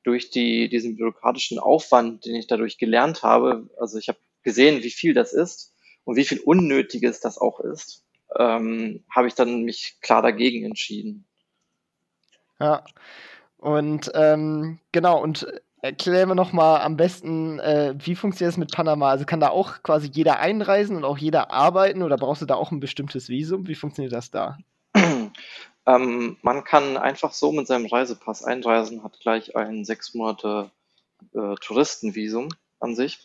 Speaker 2: durch die, diesen bürokratischen Aufwand, den ich dadurch gelernt habe, also ich habe gesehen, wie viel das ist und wie viel Unnötiges das auch ist, ähm, habe ich dann mich klar dagegen entschieden.
Speaker 1: Ja, und ähm, genau, und Erklären wir nochmal am besten, äh, wie funktioniert es mit Panama? Also kann da auch quasi jeder einreisen und auch jeder arbeiten oder brauchst du da auch ein bestimmtes Visum? Wie funktioniert das da? (clears throat)
Speaker 2: ähm, man kann einfach so mit seinem Reisepass einreisen, hat gleich ein sechs Monate äh, Touristenvisum an sich.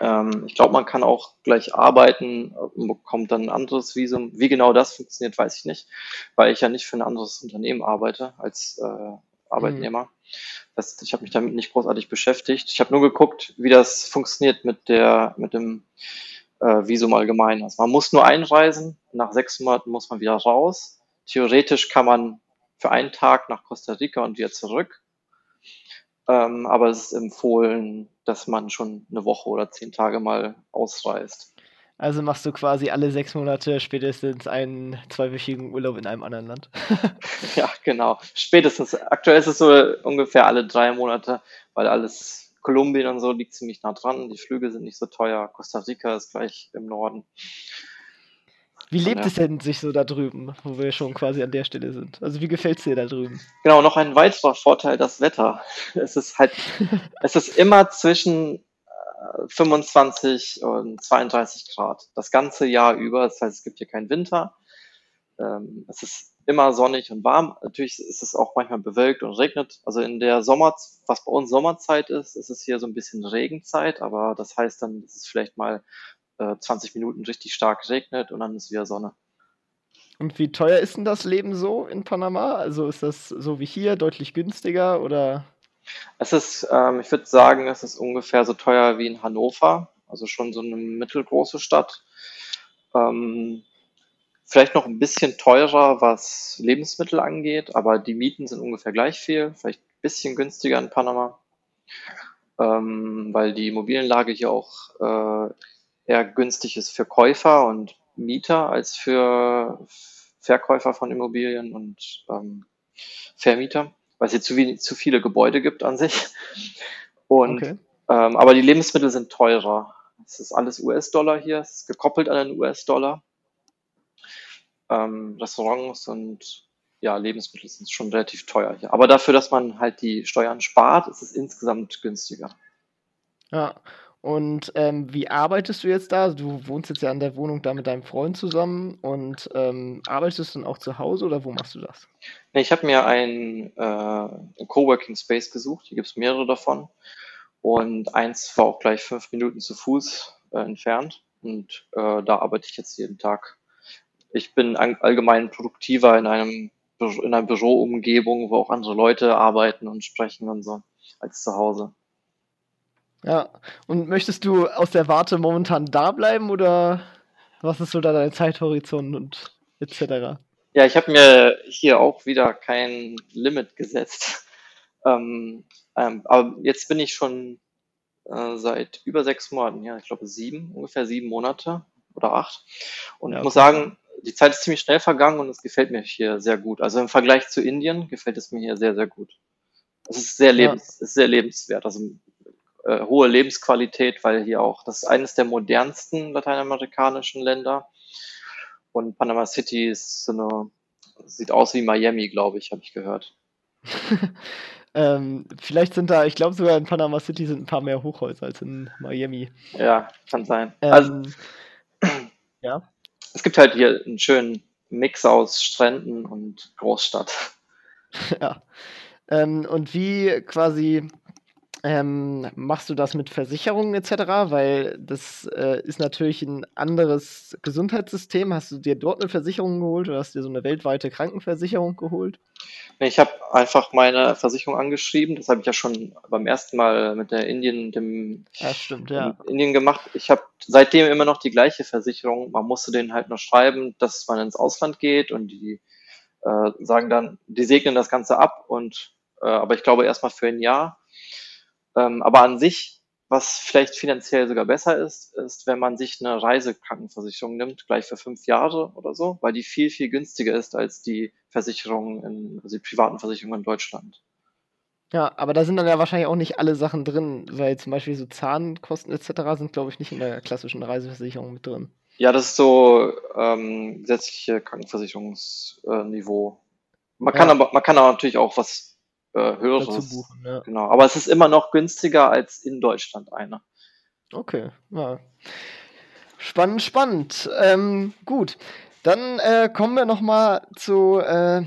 Speaker 2: Ähm, ich glaube, man kann auch gleich arbeiten und bekommt dann ein anderes Visum. Wie genau das funktioniert, weiß ich nicht, weil ich ja nicht für ein anderes Unternehmen arbeite als äh, Arbeitnehmer. Mhm. Das, ich habe mich damit nicht großartig beschäftigt. Ich habe nur geguckt, wie das funktioniert mit der, mit dem äh, Visum allgemein. Also man muss nur einreisen, nach sechs Monaten muss man wieder raus. Theoretisch kann man für einen Tag nach Costa Rica und wieder zurück. Ähm, aber es ist empfohlen, dass man schon eine Woche oder zehn Tage mal ausreist.
Speaker 1: Also machst du quasi alle sechs Monate spätestens einen zweiwöchigen Urlaub in einem anderen Land. (laughs)
Speaker 2: ja, genau. Spätestens. Aktuell ist es so ungefähr alle drei Monate, weil alles Kolumbien und so liegt ziemlich nah dran. Die Flüge sind nicht so teuer. Costa Rica ist gleich im Norden.
Speaker 1: Wie lebt ja. es denn sich so da drüben, wo wir schon quasi an der Stelle sind? Also wie gefällt es dir da drüben?
Speaker 2: Genau, noch ein weiterer Vorteil, das Wetter. Es ist halt, (laughs) es ist immer zwischen 25 äh, und 32 Grad. Das ganze Jahr über. Das heißt, es gibt hier keinen Winter. Ähm, es ist immer sonnig und warm. Natürlich ist es auch manchmal bewölkt und regnet. Also in der Sommer, was bei uns Sommerzeit ist, ist es hier so ein bisschen Regenzeit, aber das heißt dann, dass es vielleicht mal äh, 20 Minuten richtig stark regnet und dann ist wieder Sonne.
Speaker 1: Und wie teuer ist denn das Leben so in Panama? Also ist das so wie hier, deutlich günstiger oder?
Speaker 2: Es ist, ähm, ich würde sagen, es ist ungefähr so teuer wie in Hannover, also schon so eine mittelgroße Stadt. Ähm, vielleicht noch ein bisschen teurer, was Lebensmittel angeht, aber die Mieten sind ungefähr gleich viel, vielleicht ein bisschen günstiger in Panama, ähm, weil die Immobilienlage hier auch äh, eher günstig ist für Käufer und Mieter als für Verkäufer von Immobilien und ähm, Vermieter, weil es hier zu, wenig, zu viele Gebäude gibt an sich. Und okay. ähm, aber die Lebensmittel sind teurer. Es ist alles US-Dollar hier, es ist gekoppelt an den US-Dollar. Ähm, Restaurants und ja, Lebensmittel sind schon relativ teuer hier. Aber dafür, dass man halt die Steuern spart, ist es insgesamt günstiger.
Speaker 1: Ja, und ähm, wie arbeitest du jetzt da? Du wohnst jetzt ja an der Wohnung da mit deinem Freund zusammen und ähm, arbeitest du dann auch zu Hause oder wo machst du das?
Speaker 2: Nee, ich habe mir einen, äh, Coworking Space gesucht. Hier gibt es mehrere davon. Und eins war auch gleich fünf Minuten zu Fuß äh, entfernt. Und äh, da arbeite ich jetzt jeden Tag. Ich bin allgemein produktiver in einem in einer Büroumgebung, wo auch andere Leute arbeiten und sprechen und so, als zu Hause.
Speaker 1: Ja, und möchtest du aus der Warte momentan da bleiben oder was ist so da dein Zeithorizont und etc.?
Speaker 2: Ja, ich habe mir hier auch wieder kein Limit gesetzt. (laughs) Ähm, ähm, aber jetzt bin ich schon äh, seit über sechs Monaten, ja, ich glaube sieben, ungefähr sieben Monate oder acht. Und ja, ich muss sagen, die Zeit ist ziemlich schnell vergangen und es gefällt mir hier sehr gut. Also im Vergleich zu Indien gefällt es mir hier sehr, sehr gut. Es ist sehr lebens, ja. ist sehr lebenswert. Also äh, hohe Lebensqualität, weil hier auch, das ist eines der modernsten lateinamerikanischen Länder. Und Panama City ist so eine, sieht aus wie Miami, glaube ich, habe ich gehört. (laughs)
Speaker 1: ähm, vielleicht sind da, ich glaube sogar in Panama City sind ein paar mehr Hochhäuser als in Miami.
Speaker 2: Ja, kann sein. Ähm, also, (clears throat) ja. Es gibt halt hier einen schönen Mix aus Stränden und Großstadt. (laughs)
Speaker 1: ja. Ähm, und wie quasi ähm, machst du das mit Versicherungen etc.? Weil das äh, ist natürlich ein anderes Gesundheitssystem. Hast du dir dort eine Versicherung geholt oder hast du dir so eine weltweite Krankenversicherung geholt?
Speaker 2: Ich habe einfach meine Versicherung angeschrieben. Das habe ich ja schon beim ersten Mal mit der Indien, dem
Speaker 1: ja, stimmt, ja.
Speaker 2: Indien gemacht. Ich habe seitdem immer noch die gleiche Versicherung. Man musste denen halt nur schreiben, dass man ins Ausland geht und die äh, sagen dann, die segnen das Ganze ab und äh, aber ich glaube erstmal für ein Jahr ähm, aber an sich, was vielleicht finanziell sogar besser ist, ist, wenn man sich eine Reisekrankenversicherung nimmt, gleich für fünf Jahre oder so, weil die viel, viel günstiger ist als die Versicherungen, in, also die privaten Versicherungen in Deutschland.
Speaker 1: Ja, aber da sind dann ja wahrscheinlich auch nicht alle Sachen drin, weil zum Beispiel so Zahnkosten etc. sind, glaube ich, nicht in der klassischen Reiseversicherung mit drin.
Speaker 2: Ja, das ist so ähm, gesetzliche Krankenversicherungsniveau. Man kann ja. aber, man kann aber natürlich auch was äh, höheres. Buchen, ja. Genau, aber es ist immer noch günstiger als in Deutschland eine.
Speaker 1: Okay, ja. Spannend, spannend. Ähm, gut, dann äh, kommen wir nochmal zu äh,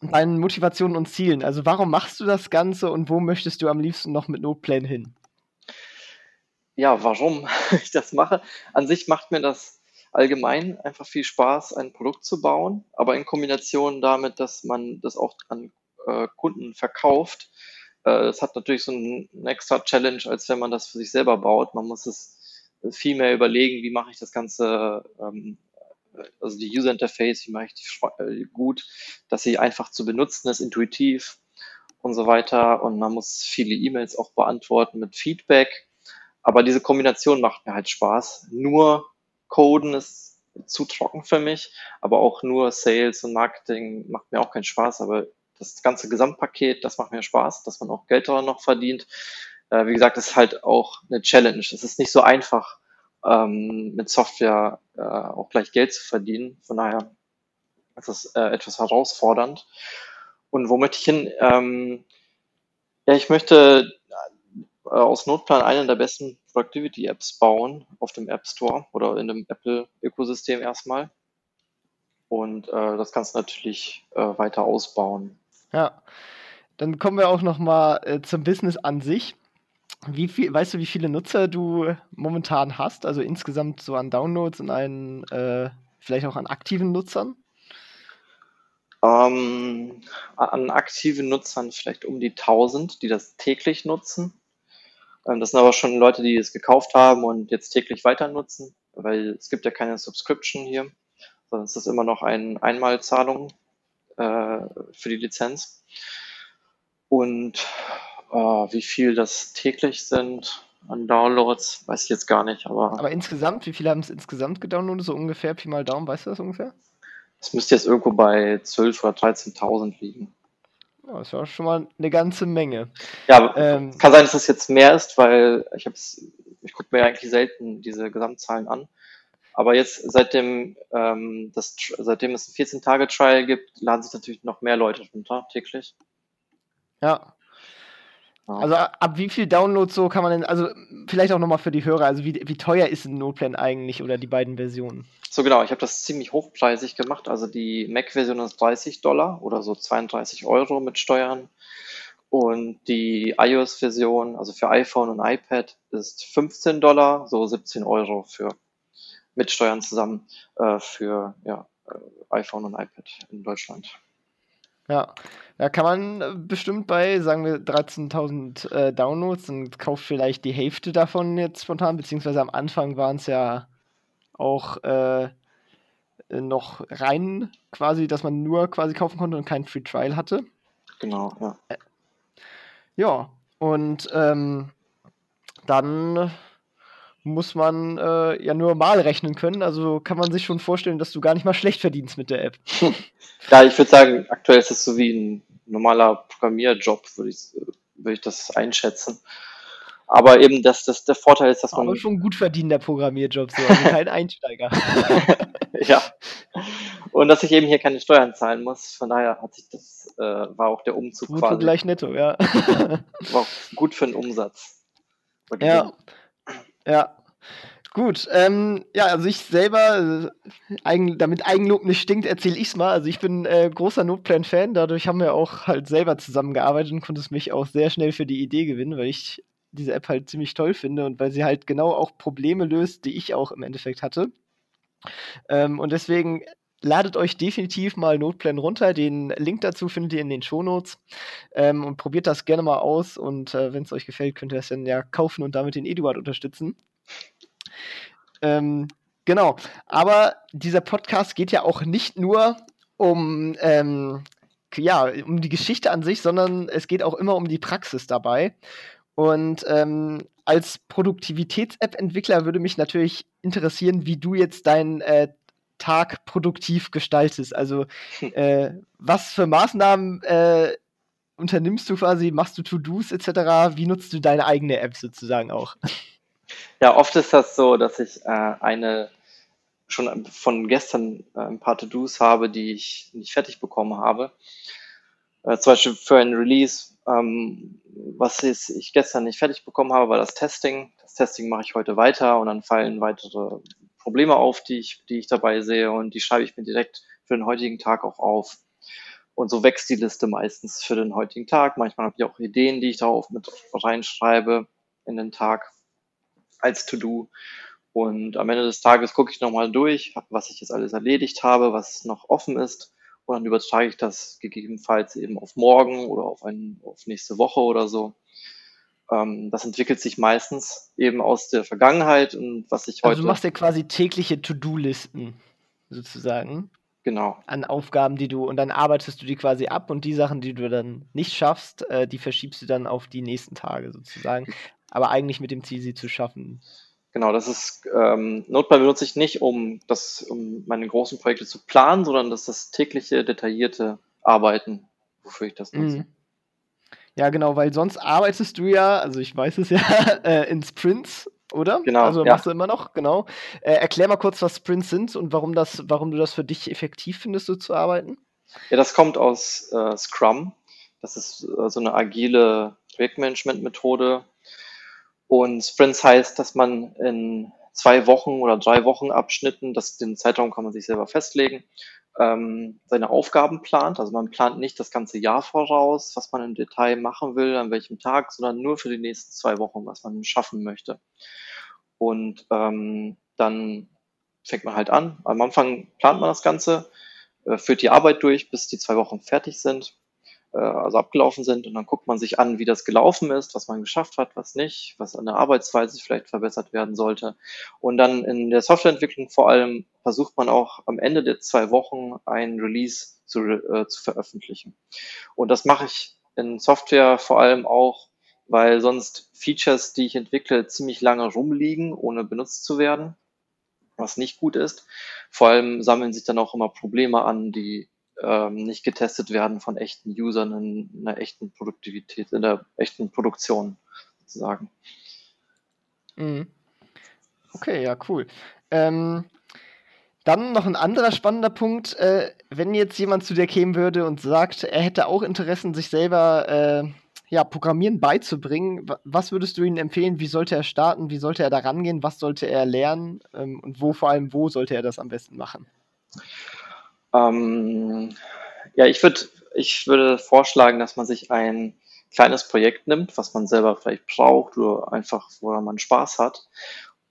Speaker 1: deinen Motivationen und Zielen. Also warum machst du das Ganze und wo möchtest du am liebsten noch mit Notplan hin?
Speaker 2: Ja, warum (laughs) ich das mache? An sich macht mir das allgemein einfach viel Spaß, ein Produkt zu bauen, aber in Kombination damit, dass man das auch an äh, Kunden verkauft. Äh, das hat natürlich so einen, extra Challenge, als wenn man das für sich selber baut. Man muss es viel mehr überlegen, wie mache ich das Ganze, ähm, also die User Interface, wie mache ich die äh, gut, dass sie einfach zu benutzen ist, intuitiv und so weiter. Und man muss viele E-Mails auch beantworten mit Feedback. Aber diese Kombination macht mir halt Spaß. Nur Coden ist zu trocken für mich, aber auch nur Sales und Marketing macht mir auch keinen Spaß. Aber das ganze Gesamtpaket, das macht mir Spaß, dass man auch Geld daran noch verdient. äh, wie gesagt, ist halt auch eine Challenge. Es ist nicht so einfach, ähm, mit Software äh, auch gleich Geld zu verdienen. Von daher ist es äh, etwas herausfordernd. Und wo möchte ich hin? Ähm, ja, ich möchte äh, aus Notplan eine der besten Productivity-Apps bauen auf dem App Store oder in dem Apple-Ökosystem erstmal. Und äh, das kannst du natürlich äh, weiter ausbauen.
Speaker 1: Ja, dann kommen wir auch noch mal äh, zum Business an sich. Wie viel, weißt du, wie viele Nutzer du momentan hast? Also insgesamt so an Downloads und an, äh, vielleicht auch an aktiven Nutzern?
Speaker 2: Ähm, an aktiven Nutzern vielleicht um die 1000, die das täglich nutzen. Ähm, das sind aber schon Leute, die es gekauft haben und jetzt täglich weiter nutzen, weil es gibt ja keine Subscription hier, sondern es ist immer noch eine Einmalzahlung äh, für die Lizenz. Und äh, wie viel das täglich sind an Downloads, weiß ich jetzt gar nicht. Aber,
Speaker 1: aber insgesamt, wie viele haben es insgesamt gedownloadet? So ungefähr, Pi mal Daumen, weißt du das ungefähr?
Speaker 2: Es müsste jetzt irgendwo bei 12.000 oder 13.000 liegen.
Speaker 1: Ja, das war schon mal eine ganze Menge.
Speaker 2: Ja, ähm, kann sein, dass das jetzt mehr ist, weil ich habe ich gucke mir eigentlich selten diese Gesamtzahlen an. Aber jetzt, seitdem, ähm, das, seitdem es ein 14-Tage-Trial gibt, laden sich natürlich noch mehr Leute runter täglich.
Speaker 1: Ja. Also ab wie viel Downloads so kann man denn, also vielleicht auch nochmal für die Hörer, also wie, wie teuer ist ein Noteplan eigentlich oder die beiden Versionen?
Speaker 2: So genau, ich habe das ziemlich hochpreisig gemacht. Also die Mac-Version ist 30 Dollar oder so 32 Euro mit Steuern. Und die iOS-Version, also für iPhone und iPad, ist 15 Dollar, so 17 Euro für mit Steuern zusammen äh, für ja, äh, iPhone und iPad in Deutschland.
Speaker 1: Ja, da kann man äh, bestimmt bei, sagen wir, 13.000 äh, Downloads und kauft vielleicht die Hälfte davon jetzt spontan, beziehungsweise am Anfang waren es ja auch äh, noch rein quasi, dass man nur quasi kaufen konnte und kein Free Trial hatte.
Speaker 2: Genau, ja. Äh,
Speaker 1: ja, und ähm, dann muss man äh, ja nur mal rechnen können. Also kann man sich schon vorstellen, dass du gar nicht mal schlecht verdienst mit der App. (laughs)
Speaker 2: ja, ich würde sagen, aktuell ist es so wie ein normaler Programmierjob, würde ich, würd ich das einschätzen. Aber eben, dass das der Vorteil ist, dass man.
Speaker 1: Aber schon gut verdienender Programmierjob, so, also kein (laughs) Einsteiger. (laughs)
Speaker 2: ja. Und dass ich eben hier keine Steuern zahlen muss. Von daher hat sich das, äh, war auch der Umzug
Speaker 1: gut quasi. gleich netto, ja.
Speaker 2: war auch gut für den Umsatz.
Speaker 1: Ja. Ja. Gut, ähm, ja, also ich selber, äh, eigen, damit Eigenlob nicht stinkt, erzähle ich es mal. Also ich bin äh, großer Noteplan-Fan, dadurch haben wir auch halt selber zusammengearbeitet und konnte es mich auch sehr schnell für die Idee gewinnen, weil ich diese App halt ziemlich toll finde und weil sie halt genau auch Probleme löst, die ich auch im Endeffekt hatte. Ähm, und deswegen ladet euch definitiv mal Noteplan runter. Den Link dazu findet ihr in den Shownotes. Ähm, und probiert das gerne mal aus. Und äh, wenn es euch gefällt, könnt ihr das dann ja kaufen und damit den Eduard unterstützen. Ähm, genau. Aber dieser Podcast geht ja auch nicht nur um, ähm, ja, um die Geschichte an sich, sondern es geht auch immer um die Praxis dabei. Und ähm, als Produktivitäts-App-Entwickler würde mich natürlich interessieren, wie du jetzt deinen äh, Tag produktiv gestaltest. Also äh, was für Maßnahmen äh, unternimmst du quasi? Machst du To-Dos etc.? Wie nutzt du deine eigene App sozusagen auch?
Speaker 2: Ja, oft ist das so, dass ich äh, eine schon von gestern äh, ein paar To-Dos habe, die ich nicht fertig bekommen habe. Äh, zum Beispiel für ein Release, ähm, was ich gestern nicht fertig bekommen habe, war das Testing. Das Testing mache ich heute weiter und dann fallen weitere Probleme auf, die ich, die ich dabei sehe und die schreibe ich mir direkt für den heutigen Tag auch auf. Und so wächst die Liste meistens für den heutigen Tag. Manchmal habe ich auch Ideen, die ich darauf mit reinschreibe in den Tag als To-Do. Und am Ende des Tages gucke ich nochmal durch, was ich jetzt alles erledigt habe, was noch offen ist. Und dann übertrage ich das gegebenenfalls eben auf morgen oder auf, ein, auf nächste Woche oder so. Ähm, das entwickelt sich meistens eben aus der Vergangenheit und was ich heute.
Speaker 1: Also du machst ja quasi tägliche To-Do-Listen sozusagen.
Speaker 2: Genau.
Speaker 1: An Aufgaben, die du, und dann arbeitest du die quasi ab und die Sachen, die du dann nicht schaffst, äh, die verschiebst du dann auf die nächsten Tage sozusagen. Aber eigentlich mit dem Ziel, sie zu schaffen.
Speaker 2: Genau, das ist ähm, Notepad benutze ich nicht, um das, um meine großen Projekte zu planen, sondern das ist das tägliche, detaillierte Arbeiten, wofür ich das nutze. Mhm.
Speaker 1: Ja, genau, weil sonst arbeitest du ja, also ich weiß es ja, (laughs) äh, in Sprints, oder?
Speaker 2: Genau.
Speaker 1: Also
Speaker 2: ja.
Speaker 1: machst du immer noch, genau. Äh, erklär mal kurz, was Sprints sind und warum das, warum du das für dich effektiv findest, so zu arbeiten.
Speaker 2: Ja, das kommt aus äh, Scrum. Das ist äh, so eine agile Projektmanagement-Methode. Und Sprints heißt, dass man in zwei Wochen oder drei Wochen Abschnitten, das, den Zeitraum kann man sich selber festlegen, ähm, seine Aufgaben plant. Also man plant nicht das ganze Jahr voraus, was man im Detail machen will, an welchem Tag, sondern nur für die nächsten zwei Wochen, was man schaffen möchte. Und ähm, dann fängt man halt an. Am Anfang plant man das Ganze, äh, führt die Arbeit durch, bis die zwei Wochen fertig sind also abgelaufen sind und dann guckt man sich an, wie das gelaufen ist, was man geschafft hat, was nicht, was an der Arbeitsweise vielleicht verbessert werden sollte. Und dann in der Softwareentwicklung vor allem versucht man auch am Ende der zwei Wochen ein Release zu, äh, zu veröffentlichen. Und das mache ich in Software vor allem auch, weil sonst Features, die ich entwickle, ziemlich lange rumliegen, ohne benutzt zu werden, was nicht gut ist. Vor allem sammeln sich dann auch immer Probleme an, die ähm, nicht getestet werden von echten Usern in, in einer echten Produktivität, in der echten Produktion sozusagen.
Speaker 1: Mhm. Okay, ja, cool. Ähm, dann noch ein anderer spannender Punkt. Äh, wenn jetzt jemand zu dir kämen würde und sagt, er hätte auch Interessen, sich selber äh, ja, Programmieren beizubringen, was würdest du ihm empfehlen? Wie sollte er starten? Wie sollte er da rangehen? Was sollte er lernen? Ähm, und wo vor allem, wo sollte er das am besten machen?
Speaker 2: Ähm, ja, ich würde ich würde vorschlagen, dass man sich ein kleines Projekt nimmt, was man selber vielleicht braucht oder einfach, wo man Spaß hat.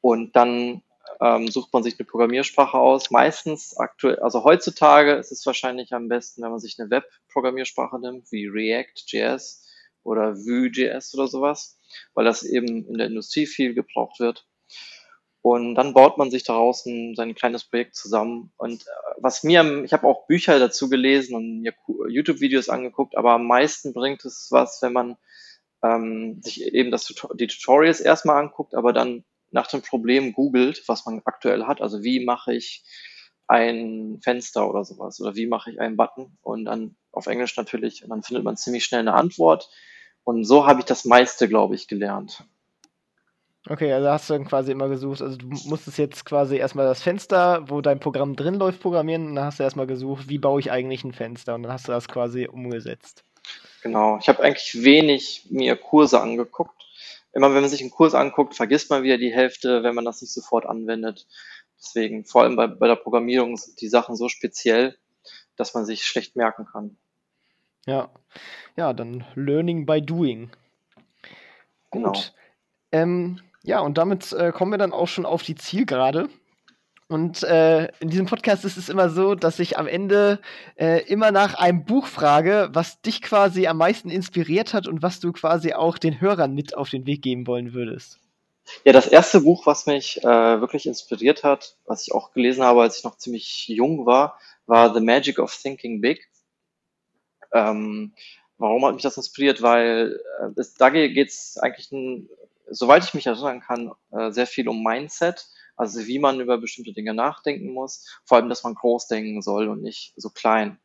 Speaker 2: Und dann ähm, sucht man sich eine Programmiersprache aus. Meistens aktuell, also heutzutage ist es wahrscheinlich am besten, wenn man sich eine Web-Programmiersprache nimmt, wie React.js oder Vue.js oder sowas, weil das eben in der Industrie viel gebraucht wird. Und dann baut man sich daraus ein, sein kleines Projekt zusammen. Und äh, was mir, ich habe auch Bücher dazu gelesen und YouTube-Videos angeguckt, aber am meisten bringt es was, wenn man ähm, sich eben das, die Tutorials erstmal anguckt, aber dann nach dem Problem googelt, was man aktuell hat. Also wie mache ich ein Fenster oder sowas oder wie mache ich einen Button und dann auf Englisch natürlich und dann findet man ziemlich schnell eine Antwort. Und so habe ich das meiste, glaube ich, gelernt.
Speaker 1: Okay, also hast du dann quasi immer gesucht, also du musstest jetzt quasi erstmal das Fenster, wo dein Programm drin läuft, programmieren und dann hast du erstmal gesucht, wie baue ich eigentlich ein Fenster und dann hast du das quasi umgesetzt.
Speaker 2: Genau, ich habe eigentlich wenig mir Kurse angeguckt. Immer wenn man sich einen Kurs anguckt, vergisst man wieder die Hälfte, wenn man das nicht sofort anwendet. Deswegen, vor allem bei, bei der Programmierung sind die Sachen so speziell, dass man sich schlecht merken kann.
Speaker 1: Ja, ja, dann Learning by Doing. Gut. Genau. Ähm, ja, und damit äh, kommen wir dann auch schon auf die Zielgerade. Und äh, in diesem Podcast ist es immer so, dass ich am Ende äh, immer nach einem Buch frage, was dich quasi am meisten inspiriert hat und was du quasi auch den Hörern mit auf den Weg geben wollen würdest.
Speaker 2: Ja, das erste Buch, was mich äh, wirklich inspiriert hat, was ich auch gelesen habe, als ich noch ziemlich jung war, war The Magic of Thinking Big. Ähm, warum hat mich das inspiriert? Weil äh, es, da geht es eigentlich ein, soweit ich mich erinnern kann, äh, sehr viel um Mindset, also wie man über bestimmte Dinge nachdenken muss, vor allem, dass man groß denken soll und nicht so klein.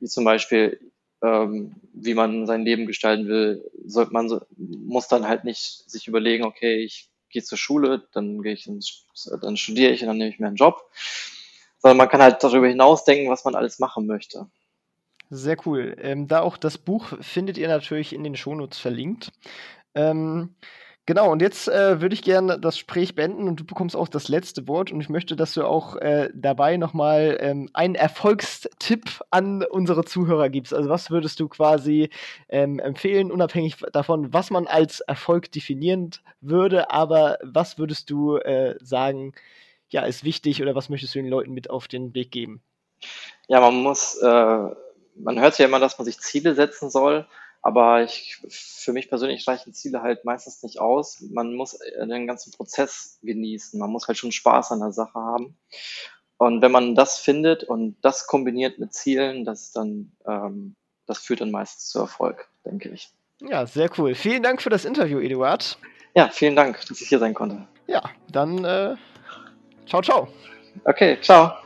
Speaker 2: Wie zum Beispiel, ähm, wie man sein Leben gestalten will, sollte man so, muss dann halt nicht sich überlegen, okay, ich gehe zur Schule, dann gehe ich ins, dann studiere ich und dann nehme ich mir einen Job, sondern man kann halt darüber hinaus denken, was man alles machen möchte.
Speaker 1: Sehr cool. Ähm, da auch das Buch findet ihr natürlich in den Shownotes verlinkt. Ähm, Genau, und jetzt äh, würde ich gerne das Gespräch beenden und du bekommst auch das letzte Wort und ich möchte, dass du auch äh, dabei nochmal ähm, einen Erfolgstipp an unsere Zuhörer gibst. Also was würdest du quasi ähm, empfehlen, unabhängig davon, was man als Erfolg definieren würde, aber was würdest du äh, sagen, ja, ist wichtig oder was möchtest du den Leuten mit auf den Weg geben?
Speaker 2: Ja, man muss, äh, man hört ja immer, dass man sich Ziele setzen soll. Aber ich, für mich persönlich reichen Ziele halt meistens nicht aus. Man muss äh, den ganzen Prozess genießen. Man muss halt schon Spaß an der Sache haben. Und wenn man das findet und das kombiniert mit Zielen, das dann, ähm, das führt dann meistens zu Erfolg, denke ich.
Speaker 1: Ja, sehr cool. Vielen Dank für das Interview, Eduard.
Speaker 2: Ja, vielen Dank, dass ich hier sein konnte.
Speaker 1: Ja, dann äh, ciao, ciao.
Speaker 2: Okay, ciao.